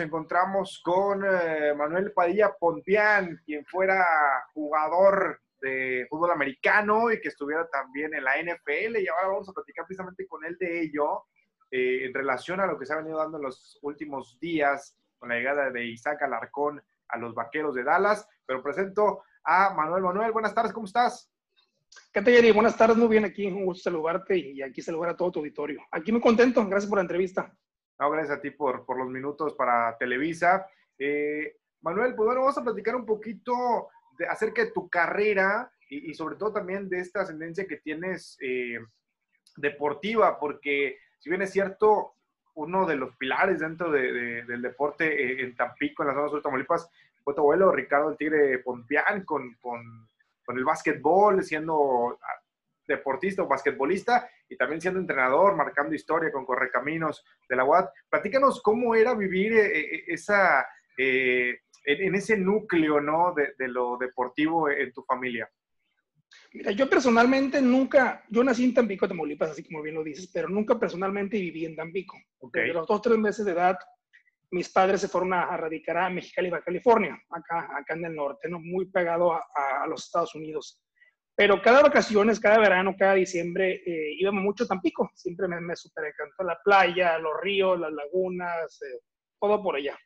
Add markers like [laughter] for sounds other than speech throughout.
encontramos con eh, Manuel Padilla Pontián, quien fuera jugador de fútbol americano y que estuviera también en la NFL. Y ahora vamos a platicar precisamente con él de ello eh, en relación a lo que se ha venido dando en los últimos días con la llegada de Isaac Alarcón a los Vaqueros de Dallas. Pero presento a Manuel. Manuel, buenas tardes, ¿cómo estás? ¿Qué tal, Yeri? Buenas tardes, muy bien aquí, un gusto saludarte y aquí saludar a todo tu auditorio. Aquí muy contento, gracias por la entrevista. No, gracias a ti por, por los minutos para Televisa. Eh, Manuel, pues bueno, vamos a platicar un poquito acerca de tu carrera y, sobre todo también de esta ascendencia que tienes eh, deportiva, porque si bien es cierto, uno de los pilares dentro de, de, del deporte eh, en Tampico, en la zona sur de Tamaulipas, fue tu abuelo Ricardo el Tigre Pompián con, con, con el básquetbol, siendo deportista o basquetbolista y también siendo entrenador, marcando historia con Correcaminos de la UAT. Platícanos cómo era vivir eh, esa, eh, en, ese núcleo ¿no? de, de, lo deportivo en tu familia. Mira, yo personalmente nunca, yo nací en Tampico, Tamaulipas, así como bien lo dices, pero nunca personalmente viví en Tampico. Okay. Desde los dos, tres meses de edad, mis padres se fueron a, a radicar a Mexicali, California, acá, acá en el norte, ¿no? muy pegado a, a, los Estados Unidos. Pero cada vacaciones, cada verano, cada diciembre, eh, íbamos mucho a Tampico. Siempre me, me super encantó la playa, los ríos, las lagunas, eh, todo por allá.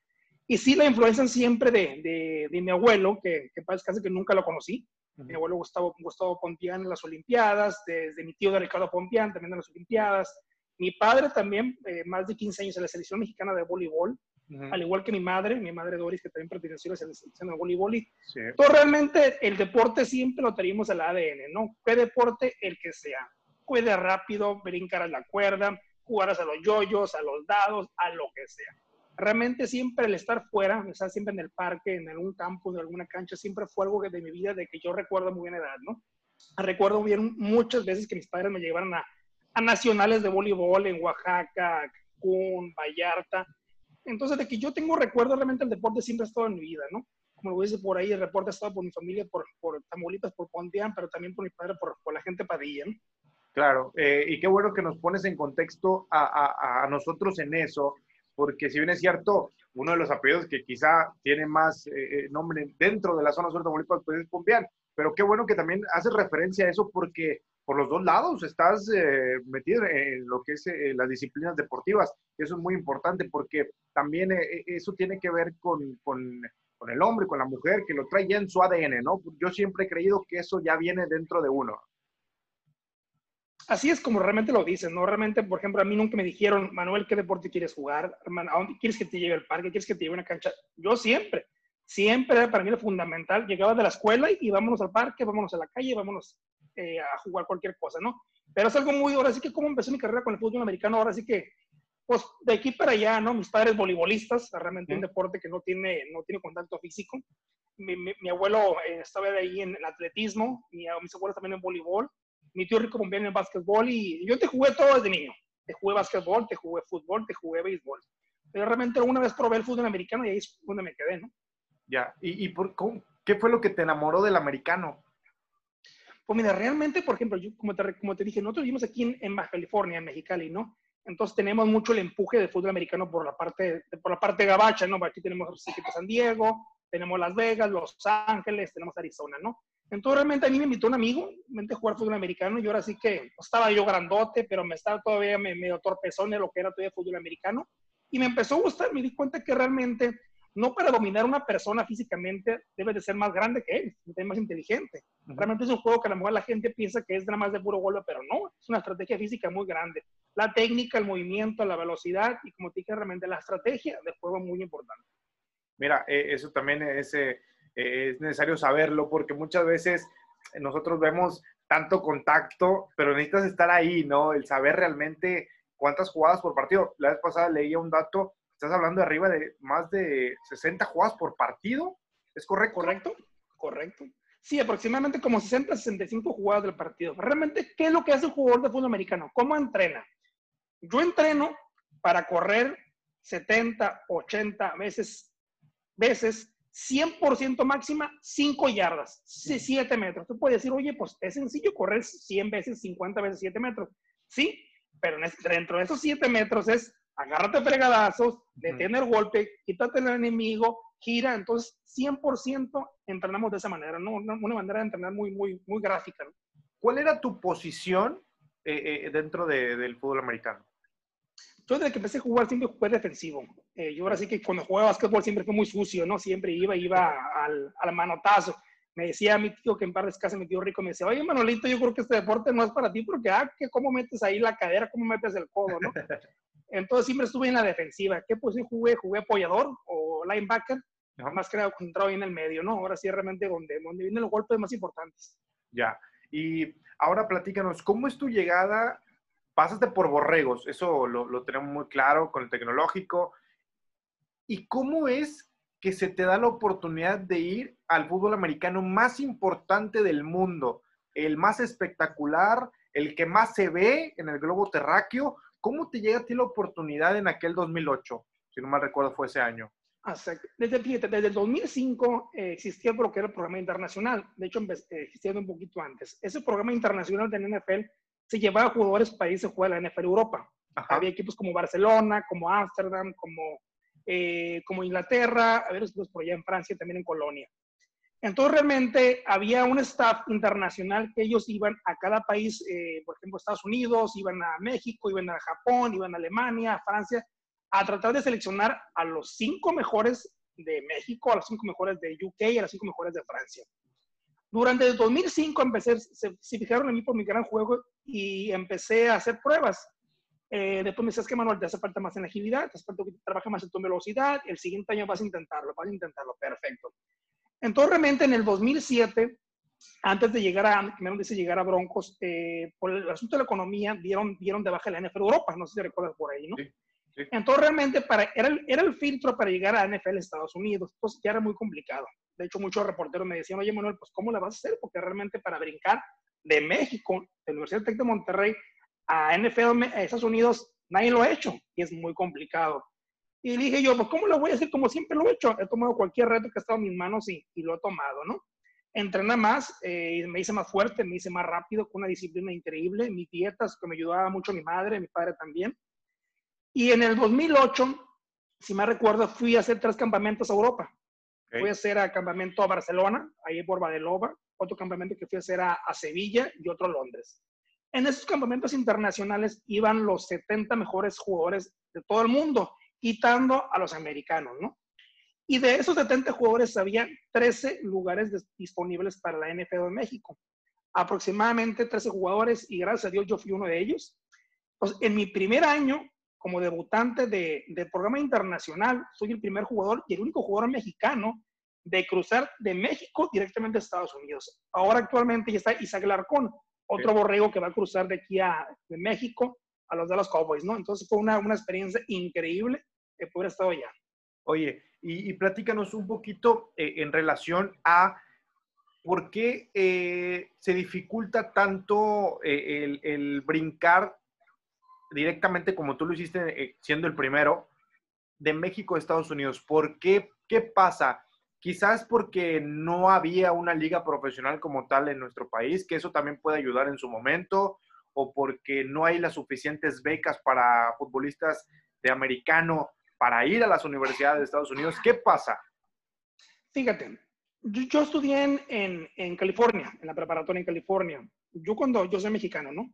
Y sí, la influencia siempre de, de, de mi abuelo, que, que parece casi que nunca lo conocí. Uh -huh. Mi abuelo Gustavo, Gustavo Pompián en las Olimpiadas, desde mi tío de Ricardo Pompián también en las Olimpiadas. Mi padre también, eh, más de 15 años en la selección mexicana de voleibol, uh -huh. al igual que mi madre, mi madre Doris, que también perteneció a la selección de voleibol. Sí. todo realmente el deporte siempre lo teníamos al ADN, ¿no? ¿Qué deporte? El que sea. Puede rápido, brincar a la cuerda, jugar a los yoyos, a los dados, a lo que sea realmente siempre el estar fuera, estar siempre en el parque, en algún campo, en alguna cancha, siempre fue algo de mi vida de que yo recuerdo muy bien edad, ¿no? Recuerdo bien muchas veces que mis padres me llevaron a, a nacionales de voleibol en Oaxaca, Cancún, Vallarta. Entonces, de que yo tengo recuerdo, realmente el deporte siempre ha estado en mi vida, ¿no? Como lo dice por ahí, el deporte ha estado por mi familia, por, por Tamaulipas, por Pontián, pero también por mi padre, por, por la gente Padilla, ¿no? Claro, eh, y qué bueno que nos pones en contexto a, a, a nosotros en eso, porque si bien es cierto, uno de los apellidos que quizá tiene más eh, nombre dentro de la zona sur de Tamaulipas pues es Pompeán, pero qué bueno que también haces referencia a eso porque por los dos lados estás eh, metido en lo que es eh, las disciplinas deportivas, eso es muy importante porque también eh, eso tiene que ver con, con, el hombre, con la mujer, que lo trae ya en su ADN, ¿no? Yo siempre he creído que eso ya viene dentro de uno así es como realmente lo dicen, ¿no? Realmente, por ejemplo, a mí nunca me dijeron, Manuel, ¿qué deporte quieres jugar? ¿A dónde quieres que te lleve al parque? ¿Quieres que te lleve una cancha? Yo siempre, siempre era para mí lo fundamental. Llegaba de la escuela y vámonos al parque, vámonos a la calle, vámonos eh, a jugar cualquier cosa, ¿no? Pero es algo muy, ahora sí que como empezó mi carrera con el fútbol americano, ahora sí que, pues de aquí para allá, ¿no? Mis padres voleibolistas, realmente ¿Sí? un deporte que no tiene, no tiene contacto físico. Mi, mi, mi abuelo eh, estaba de ahí en el atletismo, mi, mis abuelos también en voleibol mi tío rico también en el básquetbol y yo te jugué todo desde niño. Te jugué básquetbol, te jugué fútbol, te jugué béisbol. Pero realmente una vez probé el fútbol americano y ahí es donde me quedé, ¿no? Ya, ¿y, y por, cómo, qué fue lo que te enamoró del americano? Pues mira, realmente, por ejemplo, yo, como, te, como te dije, nosotros vivimos aquí en, en Baja California, en Mexicali, ¿no? Entonces tenemos mucho el empuje del fútbol americano por la parte, por la parte gabacha, ¿no? Aquí tenemos San Diego, tenemos Las Vegas, Los Ángeles, tenemos Arizona, ¿no? Entonces realmente a mí me invitó un amigo, a jugar fútbol americano y ahora sí que pues, estaba yo grandote, pero me estaba todavía medio torpezón en lo que era todavía fútbol americano y me empezó a gustar, me di cuenta que realmente no para dominar a una persona físicamente debe de ser más grande que él, es más inteligente. Realmente es un juego que a lo mejor la gente piensa que es nada más de puro golpe, pero no, es una estrategia física muy grande. La técnica, el movimiento, la velocidad y como te dije, realmente la estrategia de juego muy importante. Mira, eh, eso también es... Eh es necesario saberlo porque muchas veces nosotros vemos tanto contacto, pero necesitas estar ahí, ¿no? El saber realmente cuántas jugadas por partido. La vez pasada leía un dato, estás hablando de arriba de más de 60 jugadas por partido, ¿es correcto? Correcto, correcto. Sí, aproximadamente como 60, 65 jugadas del partido. Realmente, ¿qué es lo que hace el jugador de fútbol americano? ¿Cómo entrena? Yo entreno para correr 70, 80 veces, veces 100% máxima, 5 yardas, 7 metros. Tú puedes decir, oye, pues es sencillo correr 100 veces, 50 veces 7 metros. Sí, pero dentro de esos 7 metros es agárrate fregadazos, detén el golpe, quítate el enemigo, gira. Entonces, 100% entrenamos de esa manera, ¿no? Una, manera de entrenar muy, muy, muy gráfica. ¿Cuál era tu posición eh, eh, dentro del fútbol americano? Yo desde que empecé a jugar siempre jugué defensivo. Eh, yo ahora sí que cuando jugaba básquetbol siempre fue muy sucio, ¿no? Siempre iba, iba al, al manotazo. Me decía mi tío que en par de casa mi tío rico, me decía, oye Manolito, yo creo que este deporte no es para ti porque, ah, que cómo metes ahí la cadera, cómo metes el codo, ¿no? [laughs] Entonces siempre estuve en la defensiva. ¿Qué posición jugué? Jugué apoyador o linebacker, más que nada concentrado ahí en el medio, ¿no? Ahora sí realmente donde, donde vienen los golpes más importantes. Ya. Y ahora platícanos, ¿cómo es tu llegada pasaste por borregos, eso lo, tenemos muy claro con el tecnológico. ¿Y cómo es que se te da la oportunidad de ir al fútbol americano más importante del mundo, el más espectacular, el que más se ve en el globo terráqueo? ¿Cómo te llega a ti la oportunidad en aquel 2008? Si no mal recuerdo, fue ese año. Desde, desde el 2005 eh, existía lo que era el programa internacional. De hecho, eh, existía un poquito antes. Ese programa internacional del NFL se llevaba jugadores para irse a jugar a la NFL Europa. Había equipos como Barcelona, como Ámsterdam, como, eh, como Inglaterra, a ver, por allá en Francia, también en Colonia. Entonces, realmente había un staff internacional que ellos iban a cada país, eh, por ejemplo, Estados Unidos, iban a México, iban a Japón, iban a Alemania, a Francia, a tratar de seleccionar a los cinco mejores de México, a los cinco mejores de UK a los cinco mejores de Francia. Durante el 2005 empecé, se, fijaron en mí por mi gran juego y empecé a hacer pruebas. Eh, después me decías que Manuel, te hace falta más en agilidad, te hace falta que trabajes más en tu velocidad, el siguiente año vas a intentarlo, vas a intentarlo, perfecto. Entonces, realmente en el 2007, antes de llegar a, me dice llegar a Broncos, eh, por el asunto de la economía, dieron, dieron de baja la NFL Europa, no sé si recuerdas por ahí, ¿no? Sí. Entonces, realmente para, era, el, era el filtro para llegar a NFL Estados Unidos. Entonces, ya era muy complicado. De hecho, muchos reporteros me decían, oye, Manuel, pues, ¿cómo la vas a hacer? Porque realmente para brincar de México, de la Universidad Tec de Monterrey, a NFL a Estados Unidos, nadie lo ha hecho y es muy complicado. Y dije yo, pues, ¿cómo lo voy a hacer? Como siempre lo he hecho. He tomado cualquier reto que ha estado en mis manos y, y lo he tomado, ¿no? Entrené más, eh, me hice más fuerte, me hice más rápido, con una disciplina increíble. Mis dietas, que me ayudaba mucho mi madre, mi padre también. Y en el 2008, si me recuerdo, fui a hacer tres campamentos a Europa. Fui a hacer a campamento a Barcelona, ahí por Badelova, otro campamento que fui a hacer a, Sevilla y otro a Londres. En esos campamentos internacionales iban los 70 mejores jugadores de todo el mundo, quitando a los americanos, ¿no? Y de esos 70 jugadores había 13 lugares disponibles para la NFL de México. Aproximadamente 13 jugadores y gracias a Dios yo fui uno de ellos. Pues en mi primer año como debutante de, programa internacional, soy el primer jugador y el único jugador mexicano de cruzar de México directamente a Estados Unidos. Ahora actualmente ya está Isaac Larcón, otro borrego que va a cruzar de aquí a de México a los de los Cowboys, ¿no? Entonces fue una, una experiencia increíble que poder estado. Oye, y, platícanos un poquito eh, en relación a por qué eh, se dificulta tanto eh, el, el, brincar directamente como tú lo hiciste eh, siendo el primero, de México a Estados Unidos. ¿Por qué? ¿Qué pasa? Quizás porque no había una liga profesional como tal en nuestro país, que eso también puede ayudar en su momento, o porque no hay las suficientes becas para futbolistas de americano para ir a las universidades de Estados Unidos. ¿Qué pasa? Fíjate, yo, estudié en, en, California, en la preparatoria en California. Yo cuando, yo soy mexicano, ¿no?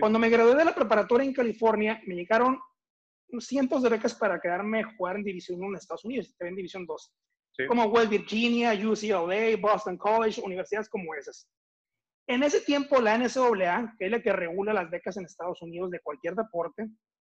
Cuando me gradué de la preparatoria en California, me llegaron cientos de becas para quedarme a jugar en División 1 en Estados Unidos, en División 2. Como West Virginia, UCLA, Boston College, universidades como esas. En ese tiempo, la NCAA, que es la que regula las becas en Estados Unidos de cualquier deporte,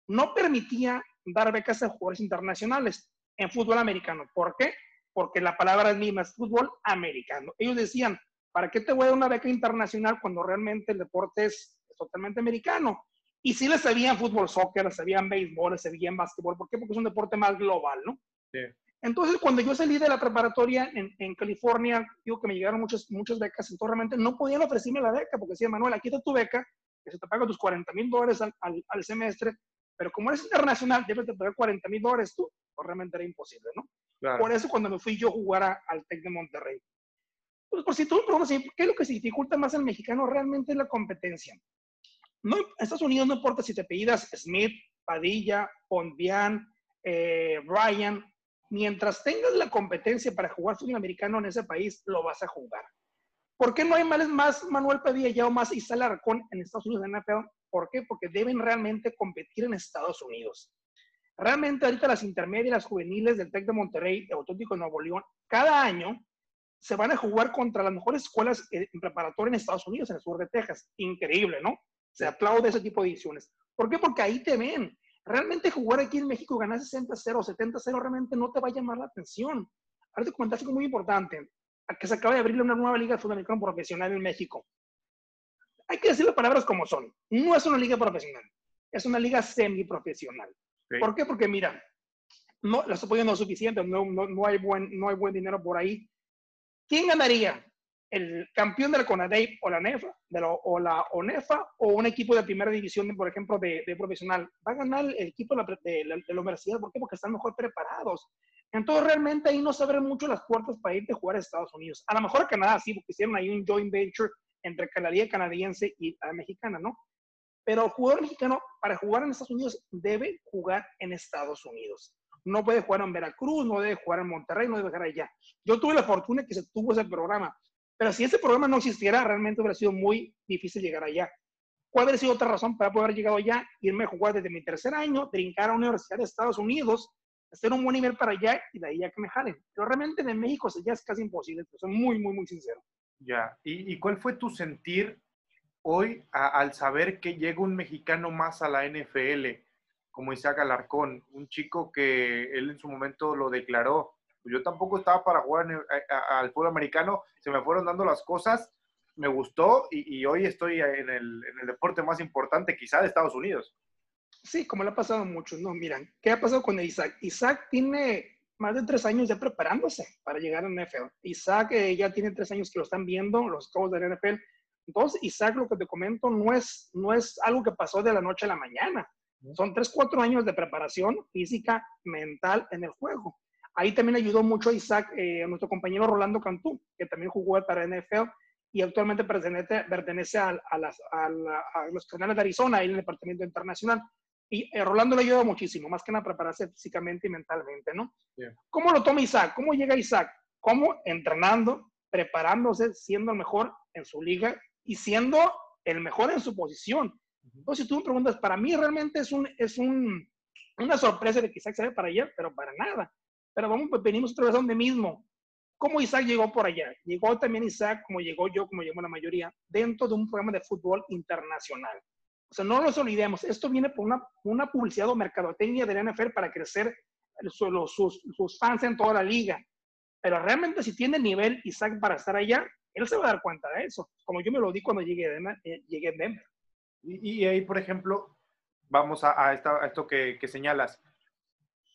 no permitía dar becas a jugadores internacionales en fútbol americano. ¿Por qué? Porque la palabra es misma, es fútbol americano. Ellos decían, ¿para qué te voy a dar una beca internacional cuando realmente el deporte es totalmente americano. Y sí le sabían fútbol, soccer, le sabían béisbol, le sabían básquetbol. ¿Por qué? Porque es un deporte más global, ¿no? Sí. Entonces, cuando yo salí de la preparatoria en, en, California, digo que me llegaron muchas, muchas becas, entonces realmente no podían ofrecerme la beca, porque decía, Manuel, aquí está tu beca, que se te paga tus 40 mil dólares al, al, semestre, pero como eres internacional, debes de pagar 40 mil dólares tú, pues realmente era imposible, ¿no? Por eso cuando me fui yo a jugar al TEC de Monterrey. Pues por si tú me preguntas, ¿qué es lo que se dificulta más al mexicano? Realmente es la competencia no, en Estados Unidos no importa si te apellidas Smith, Padilla, Pondian, eh, Ryan, mientras tengas la competencia para jugar fútbol americano en ese país, lo vas a jugar. ¿Por qué no hay más Manuel Padilla ya o más Isla Arcón en Estados Unidos en NFL? ¿Por qué? Porque deben realmente competir en Estados Unidos. Realmente ahorita las intermedias, las juveniles del TEC de Monterrey, de Autóntico de Nuevo León, cada año se van a jugar contra las mejores escuelas en preparatoria en Estados Unidos, en el sur de Texas. Increíble, ¿no? Se aplaude ese tipo de ediciones. ¿Por qué? Porque ahí te ven. Realmente jugar aquí en México y ganar 60-0, 70-0 realmente no te va a llamar la atención. Ahora te comentaste algo muy importante, que se acaba de abrir una nueva liga de fútbol americano profesional en México. Hay que decir las palabras como son. No es una liga profesional, es una liga semiprofesional. profesional ¿Por qué? Porque mira, no, los apoyos no es suficiente, no, no, no, hay buen, no hay buen dinero por ahí. ¿Quién ganaría? ¿El campeón de la CONADEIP o la NEFA, de o la ONEFA, o un equipo de primera división, por ejemplo, de, de profesional? Va a ganar el equipo de la, de, la, de la universidad. ¿Por qué? Porque están mejor preparados. Entonces, realmente ahí no se abren mucho las puertas para irte a jugar a Estados Unidos. A lo mejor a Canadá sí, porque hicieron ahí un joint venture entre liga canadiense y la mexicana, ¿no? Pero el jugador mexicano, para jugar en Estados Unidos, debe jugar en Estados Unidos no puede jugar en Veracruz, no debe jugar en Monterrey, no debe jugar allá. Yo tuve la fortuna que se tuvo ese programa, pero si ese programa no existiera, realmente hubiera sido muy difícil llegar allá. ¿Cuál habría sido otra razón para poder haber llegado allá? Irme a jugar desde mi tercer año, brincar a la Universidad de Estados Unidos, hacer un buen nivel para allá y de ahí ya que me jalen. Pero realmente en México ya es casi imposible, soy muy, muy, muy sincero. Ya, ¿y, cuál fue tu sentir hoy al saber que llega un mexicano más a la NFL? como Isaac Alarcón, un chico que él en su momento lo declaró. Yo tampoco estaba para jugar al fútbol americano, se me fueron dando las cosas, me gustó y, hoy estoy en el, deporte más importante quizá de Estados Unidos. Sí, como le ha pasado a muchos, ¿no? Miran, ¿qué ha pasado con Isaac? Isaac tiene más de tres años ya preparándose para llegar a NFL. Isaac eh, ya tiene tres años que lo están viendo, los cabos de la NFL. Entonces, Isaac, lo que te comento, no es, no es algo que pasó de la noche a la mañana. Son 3, 4 años de preparación física, mental en el juego. Ahí también ayudó mucho a Isaac, eh, a nuestro compañero Rolando Cantú, que también jugó para NFL y actualmente pertenece, pertenece a, las, a, los canales de Arizona, ahí en el departamento internacional. Y eh, Rolando le ayuda muchísimo, más que nada prepararse físicamente y mentalmente, ¿no? ¿Cómo lo toma Isaac? ¿Cómo llega Isaac? ¿Cómo? Entrenando, preparándose, siendo el mejor en su liga y siendo el mejor en su posición. Entonces, si tú me preguntas, para mí realmente es, un, es un, una sorpresa de que Isaac se vaya para allá, pero para nada. Pero vamos, pues, venimos otra vez a donde mismo. ¿Cómo Isaac llegó por allá? Llegó también Isaac, como llegó yo, como llegó la mayoría, dentro de un programa de fútbol internacional. O sea, no nos olvidemos, esto viene por una, una publicidad o mercadotecnia de la NFL para crecer sus, sus, sus fans en toda la liga. Pero realmente si tiene nivel Isaac para estar allá, él se va a dar cuenta de eso, como yo me lo di cuando llegué, de, eh, llegué a Denver. Y, ahí, por ejemplo, vamos a, esto que, señalas.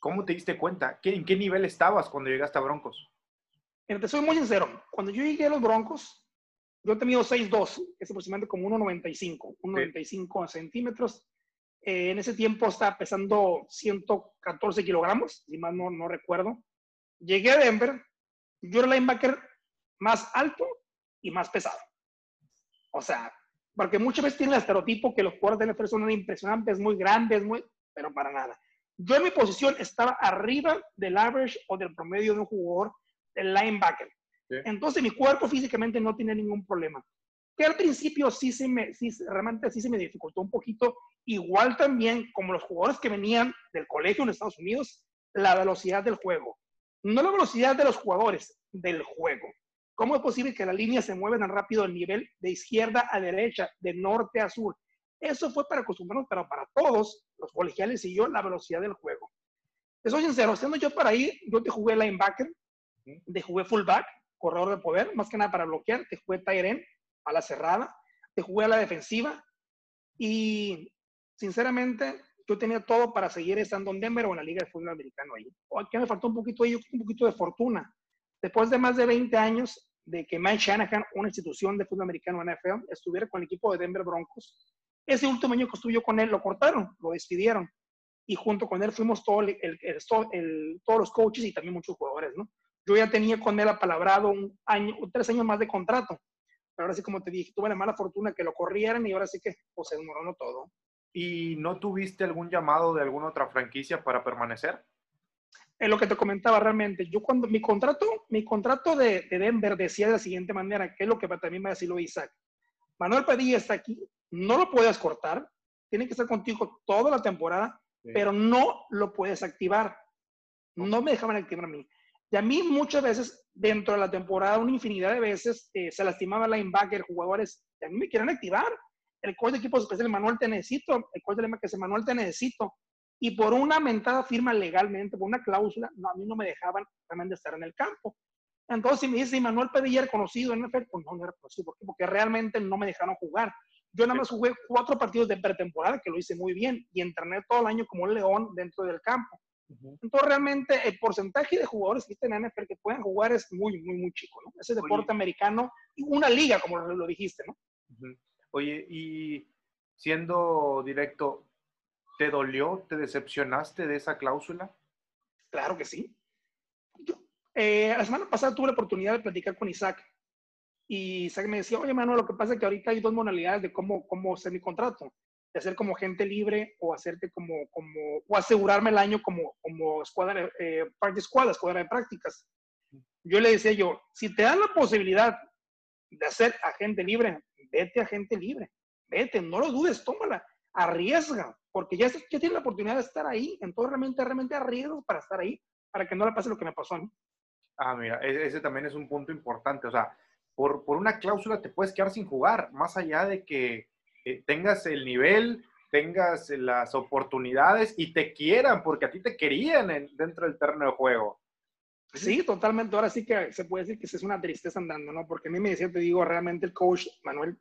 ¿Cómo te diste cuenta? ¿En qué nivel estabas cuando llegaste a Broncos? te soy muy sincero. Cuando yo llegué a los Broncos, yo he tenido 6'2", es aproximadamente como 1,95, 1,95 centímetros. Eh, en ese tiempo estaba pesando 114 kilogramos, si mal no, no recuerdo. Llegué a Denver, yo era el linebacker más alto y más pesado. O sea, porque muchas veces tienen el estereotipo que los jugadores de NFL son impresionantes, muy grandes, muy, pero para nada. Yo en mi posición estaba arriba del average o del promedio de un jugador del linebacker. Entonces mi cuerpo físicamente no tiene ningún problema. Que al principio sí se me, sí, realmente sí se me dificultó un poquito, igual también como los jugadores que venían del colegio en Estados Unidos, la velocidad del juego. No la velocidad de los jugadores, del juego. ¿Cómo es posible que las líneas se muevan tan rápido a nivel de izquierda a derecha, de norte a sur? Eso fue para acostumbrarnos, pero para todos, los colegiales y yo, la velocidad del juego. Te soy sincero, siendo yo para ahí, yo te jugué linebacker, te jugué fullback, corredor de poder, más que nada para bloquear, te jugué tight a la cerrada, te jugué a la defensiva y sinceramente yo tenía todo para seguir estando en Denver o en la Liga de Fútbol Americano ahí. O aquí me faltó un poquito ahí, un poquito de fortuna. Después de más de 20 años de que Mike Shanahan, una institución de fútbol americano NFL, estuviera con el equipo de Denver Broncos, ese último año que estuve con él lo cortaron, lo despidieron. Y junto con él fuimos todos los coaches y también muchos jugadores, ¿no? Yo ya tenía con él apalabrado un año, tres años más de contrato. Pero ahora sí, como te dije, tuve la mala fortuna que lo corrieran y ahora sí que pues, se desmoronó todo. ¿Y no tuviste algún llamado de alguna otra franquicia para permanecer? Es lo que te comentaba realmente. Yo cuando mi contrato, mi contrato de, Denver decía de la siguiente manera, que es lo que también me decía Isaac. Manuel Padilla está aquí, no lo puedes cortar, tiene que estar contigo toda la temporada, pero no lo puedes activar. No me dejaban activar a mí. Y a mí muchas veces, dentro de la temporada, una infinidad de veces, eh, se lastimaba linebacker, jugadores, y a mí me quieren activar. El coach de equipos especiales, Manuel, te necesito. El coach de que Manuel, te necesito. Y por una mentada firma legalmente, por una cláusula, no, a mí no me dejaban realmente estar en el campo. Entonces, si me dice, Manuel Pedilla conocido en NFL, pues no, no era conocido. Porque realmente no me dejaron jugar. Yo nada más jugué cuatro partidos de pretemporada, que lo hice muy bien, y entrené todo el año como un león dentro del campo. Entonces, realmente, el porcentaje de jugadores que existen en NFL que pueden jugar es muy, muy, muy chico, ¿no? Ese deporte americano, una liga, como lo, dijiste, ¿no? Oye, y siendo directo, ¿te dolió, te decepcionaste de esa cláusula? Claro que sí. Eh, la semana pasada tuve la oportunidad de platicar con Isaac y Isaac me decía, oye, mano, lo que pasa es que ahorita hay dos modalidades de cómo, cómo hacer mi contrato. De hacer como gente libre o hacerte como, como o asegurarme el año como, como escuadra, eh, parte escuadra, escuadra de prácticas. Yo le decía yo, si te dan la posibilidad de hacer agente libre, vete a gente libre. Vete, no lo dudes, tómala, arriesga, porque ya, ya tienes la oportunidad de estar ahí. Entonces realmente, realmente arriesgas para estar ahí, para que no le pase lo que me pasó a mí. Ah, mira, e-, ese también es un punto importante. O sea, por, una cláusula te puedes quedar sin jugar, más allá de que eh, tengas el nivel, tengas las oportunidades y te quieran, porque a ti te querían dentro del terreno de juego. Sí, totalmente. Ahora sí que se puede decir que es una tristeza andando, ¿no? Porque a mí me decía, te digo, realmente el coach, Manuel,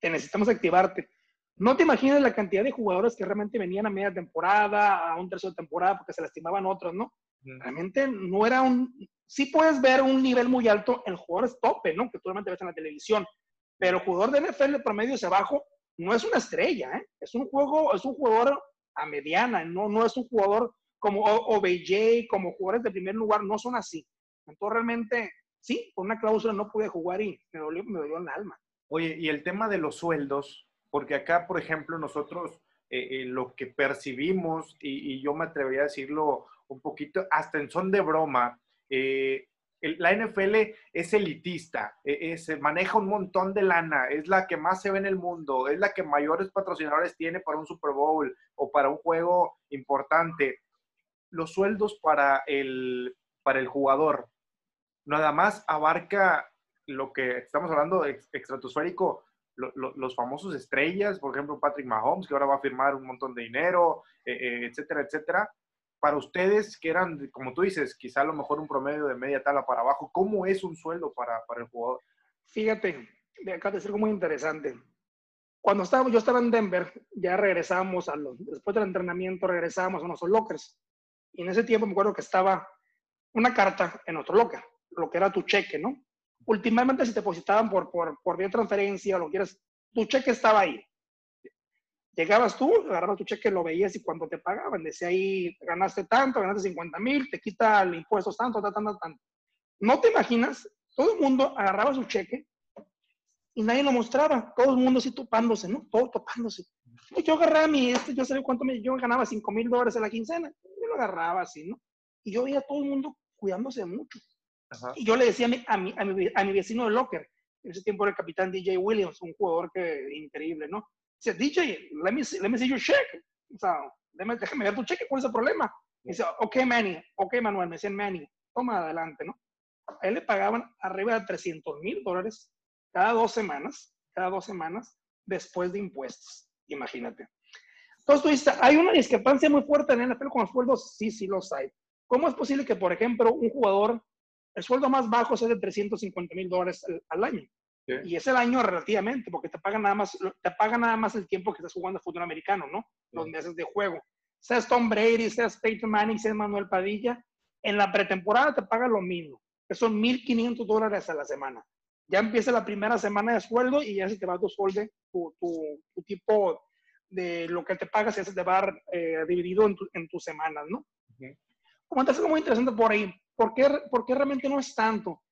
te necesitamos activarte. No te imaginas la cantidad de jugadores que realmente venían a media temporada, a un tercio de temporada, porque se lastimaban otros, ¿no? Realmente no era un, sí puedes ver un nivel muy alto en jugadores tope, ¿no? Que tú realmente ves en la televisión. Pero el jugador de NFL de promedio hacia abajo no es una estrella, ¿eh? Es un juego, es un jugador a mediana, no, no es un jugador como OBJ, como jugadores de primer lugar, no son así. Entonces realmente, sí, por una cláusula no pude jugar y me dolió, me dolió en el alma. Oye, y el tema de los sueldos, porque acá, por ejemplo, nosotros eh, eh, lo que percibimos, y, y, yo me atrevería a decirlo un poquito, hasta en son de broma, eh, la NFL es elitista, se maneja un montón de lana, es la que más se ve en el mundo, es la que mayores patrocinadores tiene para un Super Bowl o para un juego importante. Los sueldos para el, para el jugador nada más abarca lo que estamos hablando extratosférico, los famosos estrellas, por ejemplo Patrick Mahomes, que ahora va a firmar un montón de dinero, eh, eh, etcétera, etcétera para ustedes que eran, como tú dices, quizá a lo mejor un promedio de media tala para abajo, ¿cómo es un sueldo para, el jugador? Fíjate, acá te algo muy interesante. Cuando estaba, yo estaba en Denver, ya regresábamos a los, después del entrenamiento regresábamos a nuestros lockers. Y en ese tiempo me acuerdo que estaba una carta en otro locker, lo que era tu cheque, ¿no? Últimamente si te depositaban por, por, por vía transferencia o lo quieras, tu cheque estaba ahí. Llegabas tú, agarrabas tu cheque, lo veías y cuando te pagaban, decía ahí, ganaste tanto, ganaste 50 mil, te quita el impuesto tanto, tanto, tanto, tanto. No te imaginas, todo el mundo agarraba su cheque y nadie lo mostraba, todo el mundo así topándose, ¿no? Todo topándose. Yo agarraba mi, este, yo sabía cuánto me, yo ganaba 5 mil dólares a la quincena, yo lo agarraba así, ¿no? Y yo veía a todo el mundo cuidándose mucho. Y yo le decía a mi, a mi, a mi, a mi vecino de Locker, en ese tiempo era el capitán DJ Williams, un jugador que increíble, ¿no? Dice, DJ, let me see, let me see your check. Déjame, déjame ver tu cheque, ¿cuál es el problema? Dice, ok, Manny, ok, Manuel, me decían Manny, toma adelante, ¿no? A él le pagaban arriba de 300 mil dólares cada dos semanas, cada dos semanas, después de impuestos. Imagínate. Entonces tú dices, hay una discrepancia muy fuerte en el NFL con los sueldos, sí, sí los hay. ¿Cómo es posible que, por ejemplo, un jugador, el sueldo más bajo sea de 350 mil dólares al año? Y es el año relativamente, porque te pagan nada más, te pagan nada más el tiempo que estás jugando fútbol americano, ¿no? Los meses de juego. Seas Tom Brady, seas Peyton Manning, seas Manuel Padilla, en la pretemporada te pagan lo mismo, que son 1.500 dólares a la semana. Ya empieza la primera semana de sueldo y ya se te va tu sueldo, tu, tu, tipo de lo que te pagas, ya se te va eh, dividido en, en, tus semanas, ¿no? Uh -huh. algo muy interesante por ahí. ¿Por qué, ¿Por qué realmente no es tanto?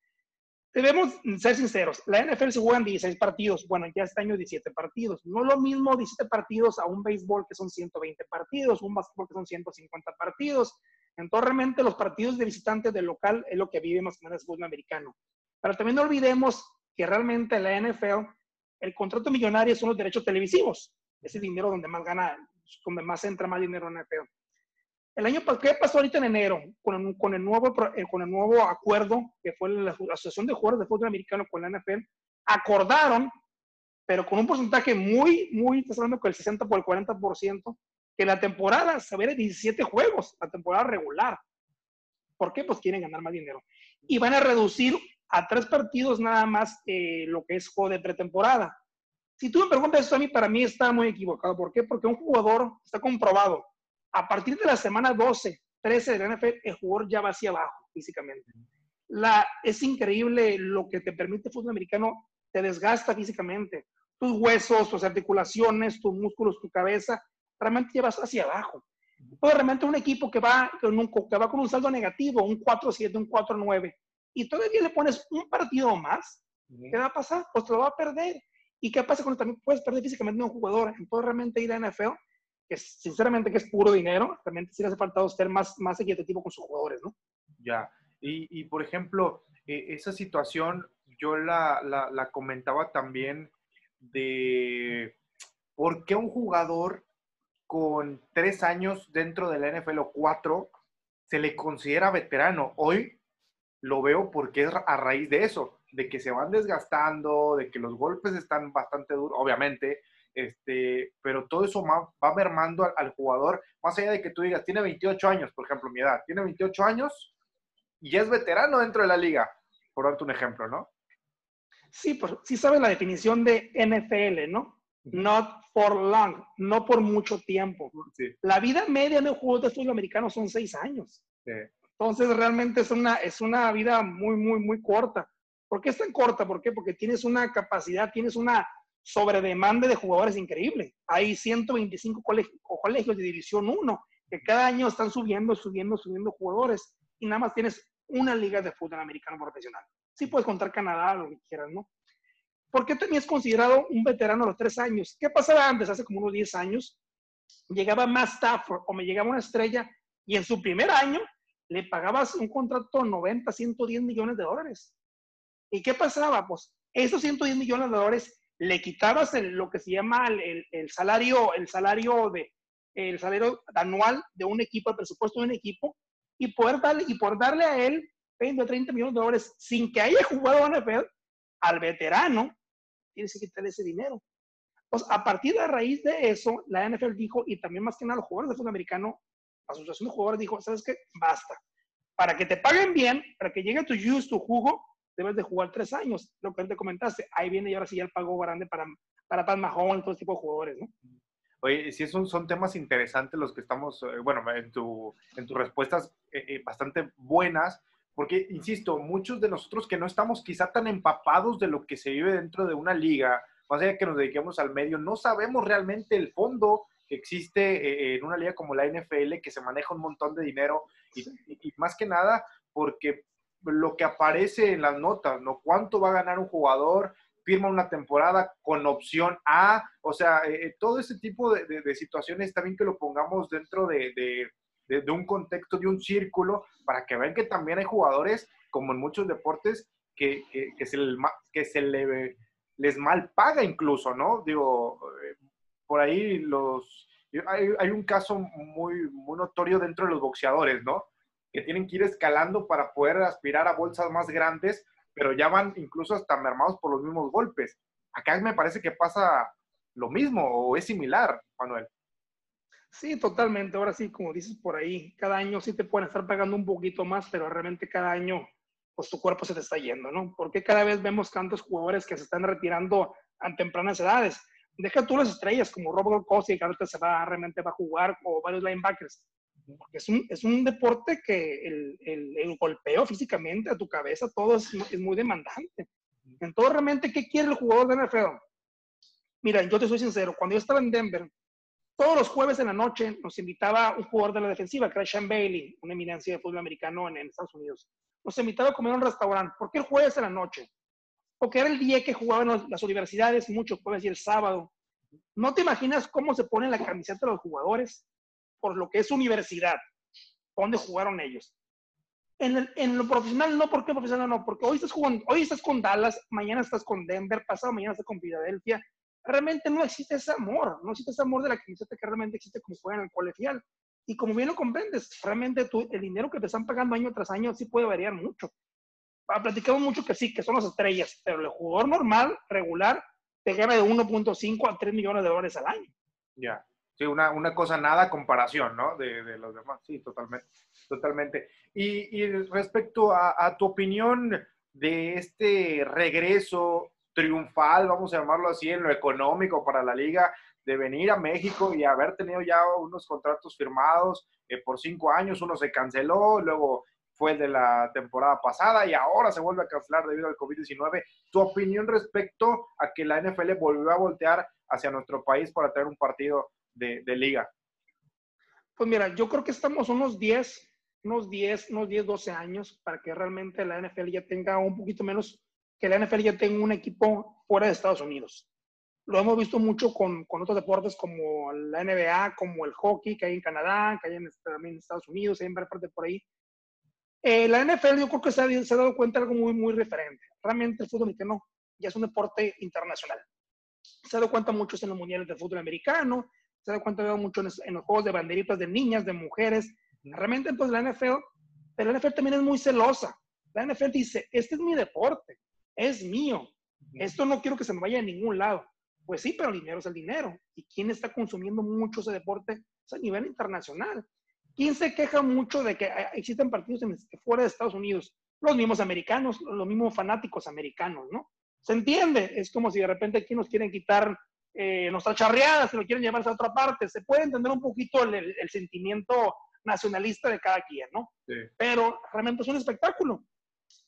Debemos ser sinceros, la NFL se juegan 16 partidos, bueno, ya este año 17 partidos. No lo mismo 17 partidos a un béisbol que son 120 partidos, un básquetbol que son 150 partidos. Entonces, realmente los partidos de visitantes del local es lo que vive más o menos el fútbol americano. Pero también no olvidemos que realmente la NFL, el contrato millonario son los derechos televisivos. Es el dinero donde más gana, donde más entra más dinero en la NFL. El año ¿qué pasó ahorita en enero con, con, el nuevo, eh, con el nuevo acuerdo que fue la, Asociación de Jugadores de Fútbol Americano con la NFL? Acordaron, pero con un porcentaje muy, muy, estás hablando con el 60 por el 40%, que la temporada se ve de 17 juegos, la temporada regular. ¿Por qué? Pues quieren ganar más dinero. Y van a reducir a tres partidos nada más eh, lo que es juego de pretemporada. Si tú me preguntas eso a mí, para mí está muy equivocado. ¿Por qué? Porque un jugador está comprobado a partir de la semana 12, 13 de la NFL, el jugador ya va hacia abajo físicamente. La, es increíble lo que te permite el fútbol americano, te desgasta físicamente. Tus huesos, tus articulaciones, tus músculos, tu cabeza, realmente llevas hacia abajo. Todo realmente un equipo que va, con un, que va con un saldo negativo, un 4-7, un 4-9, y todavía le pones un partido más, ¿qué va a pasar? Pues te lo va a perder. ¿Y qué pasa cuando también puedes perder físicamente a un jugador? Entonces realmente ir a NFL que sinceramente que es puro dinero, realmente sí le hace falta ser más, más equitativo con sus jugadores, ¿no? Ya, y, y por ejemplo, eh, esa situación yo la, la, la, comentaba también de por qué un jugador con tres años dentro de la NFL o cuatro se le considera veterano. Hoy lo veo porque es a raíz de eso, de que se van desgastando, de que los golpes están bastante duros, obviamente, este, pero todo eso va, va mermando al, jugador, más allá de que tú digas, tiene 28 años, por ejemplo, mi edad, tiene 28 años y es veterano dentro de la liga, por darte un ejemplo, ¿no? Sí, pues sí sabes la definición de NFL, ¿no? Not for long, no por mucho tiempo. La vida media de un jugador de fútbol americano son seis años. Entonces, realmente es una, es una vida muy, muy, muy corta. ¿Por qué es tan corta? ¿Por qué? Porque tienes una capacidad, tienes una sobre demanda de jugadores increíble. Hay 125 colegios, colegios de División 1 que cada año están subiendo, subiendo, subiendo jugadores y nada más tienes una liga de fútbol americano profesional. Sí puedes contar Canadá, lo que quieras, ¿no? ¿Por qué tenías considerado un veterano a los tres años? ¿Qué pasaba antes, hace como unos 10 años? Llegaba más Stafford o me llegaba una estrella y en su primer año le pagabas un contrato 90, 110 millones de dólares. ¿Y qué pasaba? Pues esos 110 millones de dólares le quitabas lo que se llama el, el, salario, el salario de el salario anual de un equipo, el presupuesto de un equipo, y poder darle, y por darle a él 20 o 30 millones de dólares sin que haya jugado NFL, al veterano, tienes que quitarle ese dinero. Pues a partir de raíz de eso, la NFL dijo, y también más que nada los jugadores de fútbol americano, la asociación de jugadores dijo, ¿sabes qué? Basta. Para que te paguen bien, para que llegue tu juice, tu jugo, debes de jugar tres años, lo que te comentaste. Ahí viene y ahora sí ya el pago grande para, para Pat Mahomes y todo tipo de jugadores, ¿no? Oye, sí son, son temas interesantes los que estamos, eh, bueno, en, tu, en tus respuestas eh, eh, bastante buenas, porque, insisto, muchos de nosotros que no estamos quizá tan empapados de lo que se vive dentro de una liga, más allá que nos dediquemos al medio, no sabemos realmente el fondo que existe en una liga como la NFL, que se maneja un montón de dinero, y, y más que nada porque lo que aparece en las notas, ¿no? ¿Cuánto va a ganar un jugador? Firma una temporada con opción A, o sea, eh, eh, todo ese tipo de, situaciones también que lo pongamos dentro de, un contexto, de un círculo, para que vean que también hay jugadores, como en muchos deportes, que, se, le, les mal paga incluso, ¿no? Digo, eh, por ahí los... Hay, hay un caso muy, muy notorio dentro de los boxeadores, ¿no? Que tienen que ir escalando para poder aspirar a bolsas más grandes, pero ya van incluso hasta mermados por los mismos golpes. Acá me parece que pasa lo mismo o es similar, Manuel. Sí, totalmente. Ahora sí, como dices por ahí, cada año sí te pueden estar pagando un poquito más, pero realmente cada año, pues tu cuerpo se te está yendo, ¿no? Porque cada vez vemos tantos jugadores que se están retirando a tempranas edades. Deja tú las estrellas como Robert Gronkowski, que ahorita se va, realmente va a jugar, o varios linebackers porque es un, es un deporte que el, el, el, golpeo físicamente a tu cabeza, todo es, es, muy demandante. Entonces, realmente, ¿qué quiere el jugador de NFL? Mira, yo te soy sincero, cuando yo estaba en Denver, todos los jueves en la noche nos invitaba un jugador de la defensiva, que era Sean Bailey, una eminencia de fútbol americano en, en Estados Unidos. nos invitaba a comer a un restaurante. ¿Por qué el jueves en la noche? Porque era el día que jugaban las universidades, mucho jueves y el sábado. No te imaginas cómo se pone la camiseta de los jugadores por lo que es universidad, donde jugaron ellos. En, lo profesional, no, ¿por qué profesional no? Porque hoy estás, jugando, hoy estás con Dallas, mañana estás con Denver, pasado mañana estás con Filadelfia. Realmente no existe ese amor, no existe ese amor de la camiseta que realmente existe como juega en el colegial. Y como bien lo comprendes, realmente tú, el dinero que te están pagando año tras año sí puede variar mucho. Ah, platicamos mucho que sí, que son las estrellas, pero el jugador normal, regular, te gana de 1.5 a 3 millones de dólares al año. Ya. Sí, una, una, cosa nada comparación, ¿no? De, de, los demás. Sí, totalmente. Totalmente. Y, y respecto a, tu opinión de este regreso triunfal, vamos a llamarlo así, en lo económico para la liga, de venir a México y haber tenido ya unos contratos firmados eh, por cinco años, uno se canceló, luego fue el de la temporada pasada y ahora se vuelve a cancelar debido al COVID-19. ¿Tu opinión respecto a que la NFL volvió a voltear hacia nuestro país para tener un partido de, de liga? Pues mira, yo creo que estamos unos 10, unos 10, unos 10, 12 años para que realmente la NFL ya tenga un poquito menos, que la NFL ya tenga un equipo fuera de Estados Unidos. Lo hemos visto mucho con, con otros deportes como la NBA, como el hockey, que hay en Canadá, que hay en, también en Estados Unidos, hay en parte por ahí. Eh, la NFL yo creo que se ha, se ha, dado cuenta de algo muy, muy referente. Realmente el fútbol americano ya es un deporte internacional. Se ha dado cuenta mucho en los mundiales de fútbol americano, se dado cuenta mucho en, en, los juegos de banderitas de niñas, de mujeres. Realmente entonces la NFL, pero la NFL también es muy celosa. La NFL dice, este es mi deporte, es mío. Esto no quiero que se me vaya a ningún lado. Pues sí, pero el dinero es el dinero. ¿Y quién está consumiendo mucho ese deporte? Es a nivel internacional. ¿Quién se queja mucho de que eh, existen partidos en, fuera de Estados Unidos? Los mismos americanos, los mismos fanáticos americanos, ¿no? Se entiende, es como si de repente aquí nos quieren quitar eh, nuestras charreadas, se lo quieren llevarse a otra parte. Se puede entender un poquito el, el, sentimiento nacionalista de cada quien, ¿no? Sí. Pero realmente es un espectáculo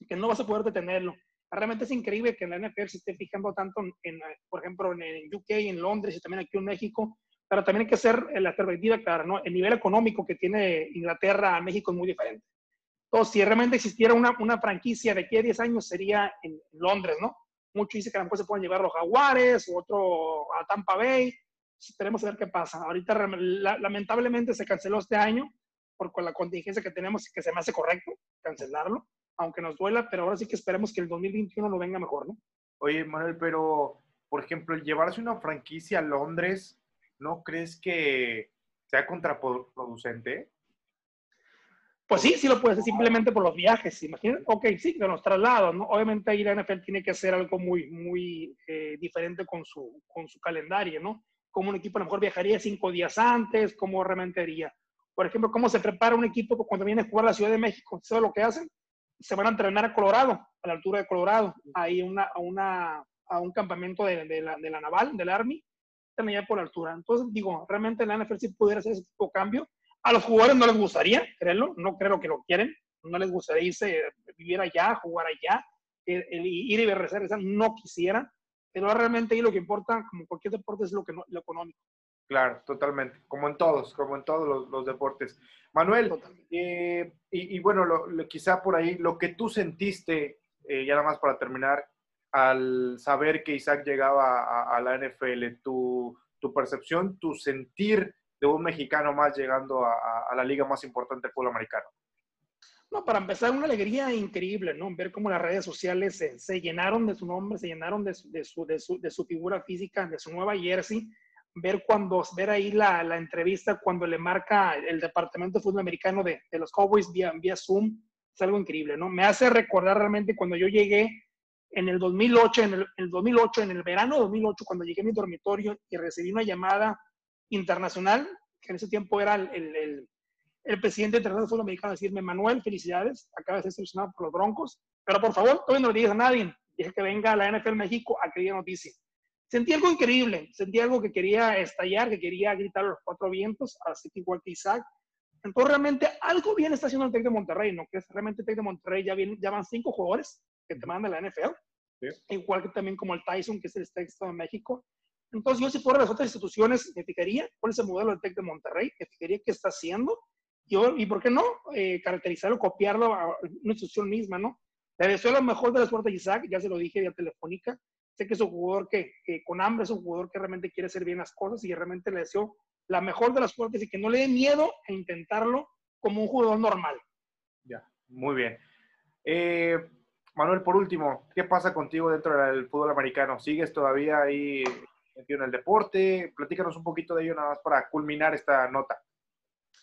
que no vas a poder detenerlo. Realmente es increíble que en la NFL se esté fijando tanto, en, por ejemplo, en UK, en Londres y también aquí en México, pero también hay que hacer la perspectiva clara, ¿no? El nivel económico que tiene Inglaterra a México es muy diferente. Entonces, si realmente existiera una, una franquicia de aquí a 10 años, sería en Londres, ¿no? Muchos dicen que a lo mejor se pueden llevar los Jaguares, otro a Tampa Bay. Esperemos a ver qué pasa. Ahorita, la, lamentablemente, se canceló este año por con la contingencia que tenemos, que se me hace correcto cancelarlo aunque nos duela, pero ahora sí que esperemos que el 2021 lo venga mejor, ¿no? Oye, Manuel, pero, por ejemplo, el llevarse una franquicia a Londres, ¿no crees que sea contraproducente? Pues sí, sí lo puede hacer simplemente por los viajes. Imagínate, ok, sí, de los traslados, ¿no? Obviamente ahí la NFL tiene que hacer algo muy, muy eh, diferente con su, con su calendario, ¿no? Como un equipo a lo mejor viajaría cinco días antes, cómo realmente haría. Por ejemplo, cómo se prepara un equipo cuando viene a jugar a la Ciudad de México. ¿Sabes lo que hacen? se van a entrenar a Colorado, a la altura de Colorado, ahí una, a, una, a un campamento de, de, la, de la naval, del Army, están allá por la altura. Entonces, digo, realmente la NFL sí pudiera hacer ese tipo de cambio. A los jugadores no les gustaría, créanlo, no creo que lo quieren, no les gustaría irse, vivir allá, jugar allá, el, el ir y regresar, no quisieran, pero realmente ahí lo que importa, como cualquier deporte, es lo, que no, lo económico. Claro, totalmente, como en todos, como en todos los, los deportes. Manuel, eh, y, y, bueno, lo, lo, quizá por ahí, lo que tú sentiste, eh, ya nada más para terminar, al saber que Isaac llegaba a, a la NFL, tu, tu, percepción, tu sentir de un mexicano más llegando a, a, la liga más importante del fútbol americano. No, para empezar, una alegría increíble, ¿no? Ver cómo las redes sociales se, se llenaron de su nombre, se llenaron de su, de, su, de, su, de su figura física, de su nueva jersey ver cuando, ver ahí la, la, entrevista cuando le marca el departamento de fútbol americano de, los Cowboys vía, vía Zoom, es algo increíble, ¿no? Me hace recordar realmente cuando yo llegué en el 2008, en el, el 2008, en el verano de 2008, cuando llegué a mi dormitorio y recibí una llamada internacional, que en ese tiempo era el, el, el presidente internacional de fútbol americano, a decirme, Manuel, felicidades, acabas de ser seleccionado por los Broncos, pero por favor, todavía no le digas a nadie, dije que venga a la NFL México a que diga noticia sentí algo increíble, sentí algo que quería estallar, que quería gritar a los cuatro vientos, así que igual que Isaac. Entonces, realmente algo bien está haciendo el Tec de Monterrey, ¿no? Que es realmente el Tec de Monterrey ya, viene, ya van cinco jugadores que te mandan de la NFL, sí. igual que también como el Tyson, que es el Tec de México. Entonces, yo si fuera las otras instituciones, me fijaría cuál es el modelo del Tec de Monterrey, me fijaría qué está haciendo, Y, y ¿por qué no? Eh, caracterizarlo, copiarlo a una institución misma, ¿no? Le deseo lo mejor de la suerte Isaac, ya se lo dije vía telefónica. Sé que es un jugador que, con hambre es un jugador que realmente quiere hacer bien las cosas y realmente le deseo la mejor de las suertes y que no le dé miedo a intentarlo como un jugador normal. Ya, muy bien. Eh, Manuel, por último, ¿qué pasa contigo dentro del fútbol americano? ¿Sigues todavía ahí metido en el deporte? Platícanos un poquito de ello nada más para culminar esta nota.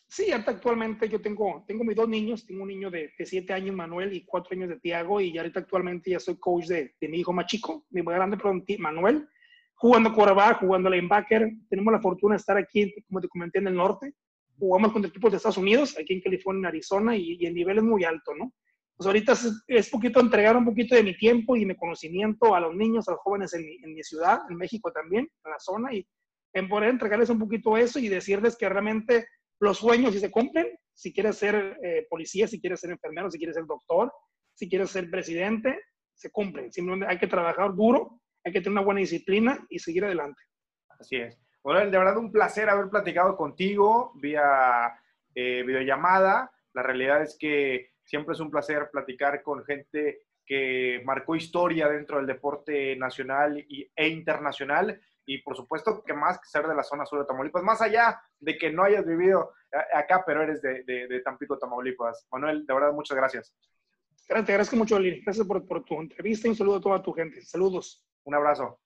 Sí, actualmente yo tengo, tengo mis dos niños, tengo un niño de, siete años, Manuel, y cuatro años de Tiago, y ahorita actualmente ya soy coach de, de mi hijo más chico, mi más grande, Manuel, jugando quarterback, jugando linebacker. Tenemos la fortuna de estar aquí, como te comenté, en el norte. Jugamos contra equipos de Estados Unidos, aquí en California, en Arizona, y, el nivel es muy alto, ¿no? Pues ahorita es, es, poquito entregar un poquito de mi tiempo y mi conocimiento a los niños, a los jóvenes en mi, en mi ciudad, en México también, en la zona, y en poder entregarles un poquito eso y decirles que realmente los sueños si se cumplen, si quieres ser eh, policía, si quieres ser enfermero, si quieres ser doctor, si quieres ser presidente, se cumplen. Simplemente hay que trabajar duro, hay que tener una buena disciplina y seguir adelante. Así es. Bueno, de verdad un placer haber platicado contigo vía eh, videollamada. La realidad es que siempre es un placer platicar con gente que marcó historia dentro del deporte nacional e internacional y por supuesto que más que ser de la zona sur de Tamaulipas, más allá de que no hayas vivido acá, pero eres de, de, Tampico, Tamaulipas. Manuel, de verdad, muchas gracias. Gracias, te agradezco mucho, Lili. Gracias por, por tu entrevista y un saludo a toda tu gente. Saludos. Un abrazo.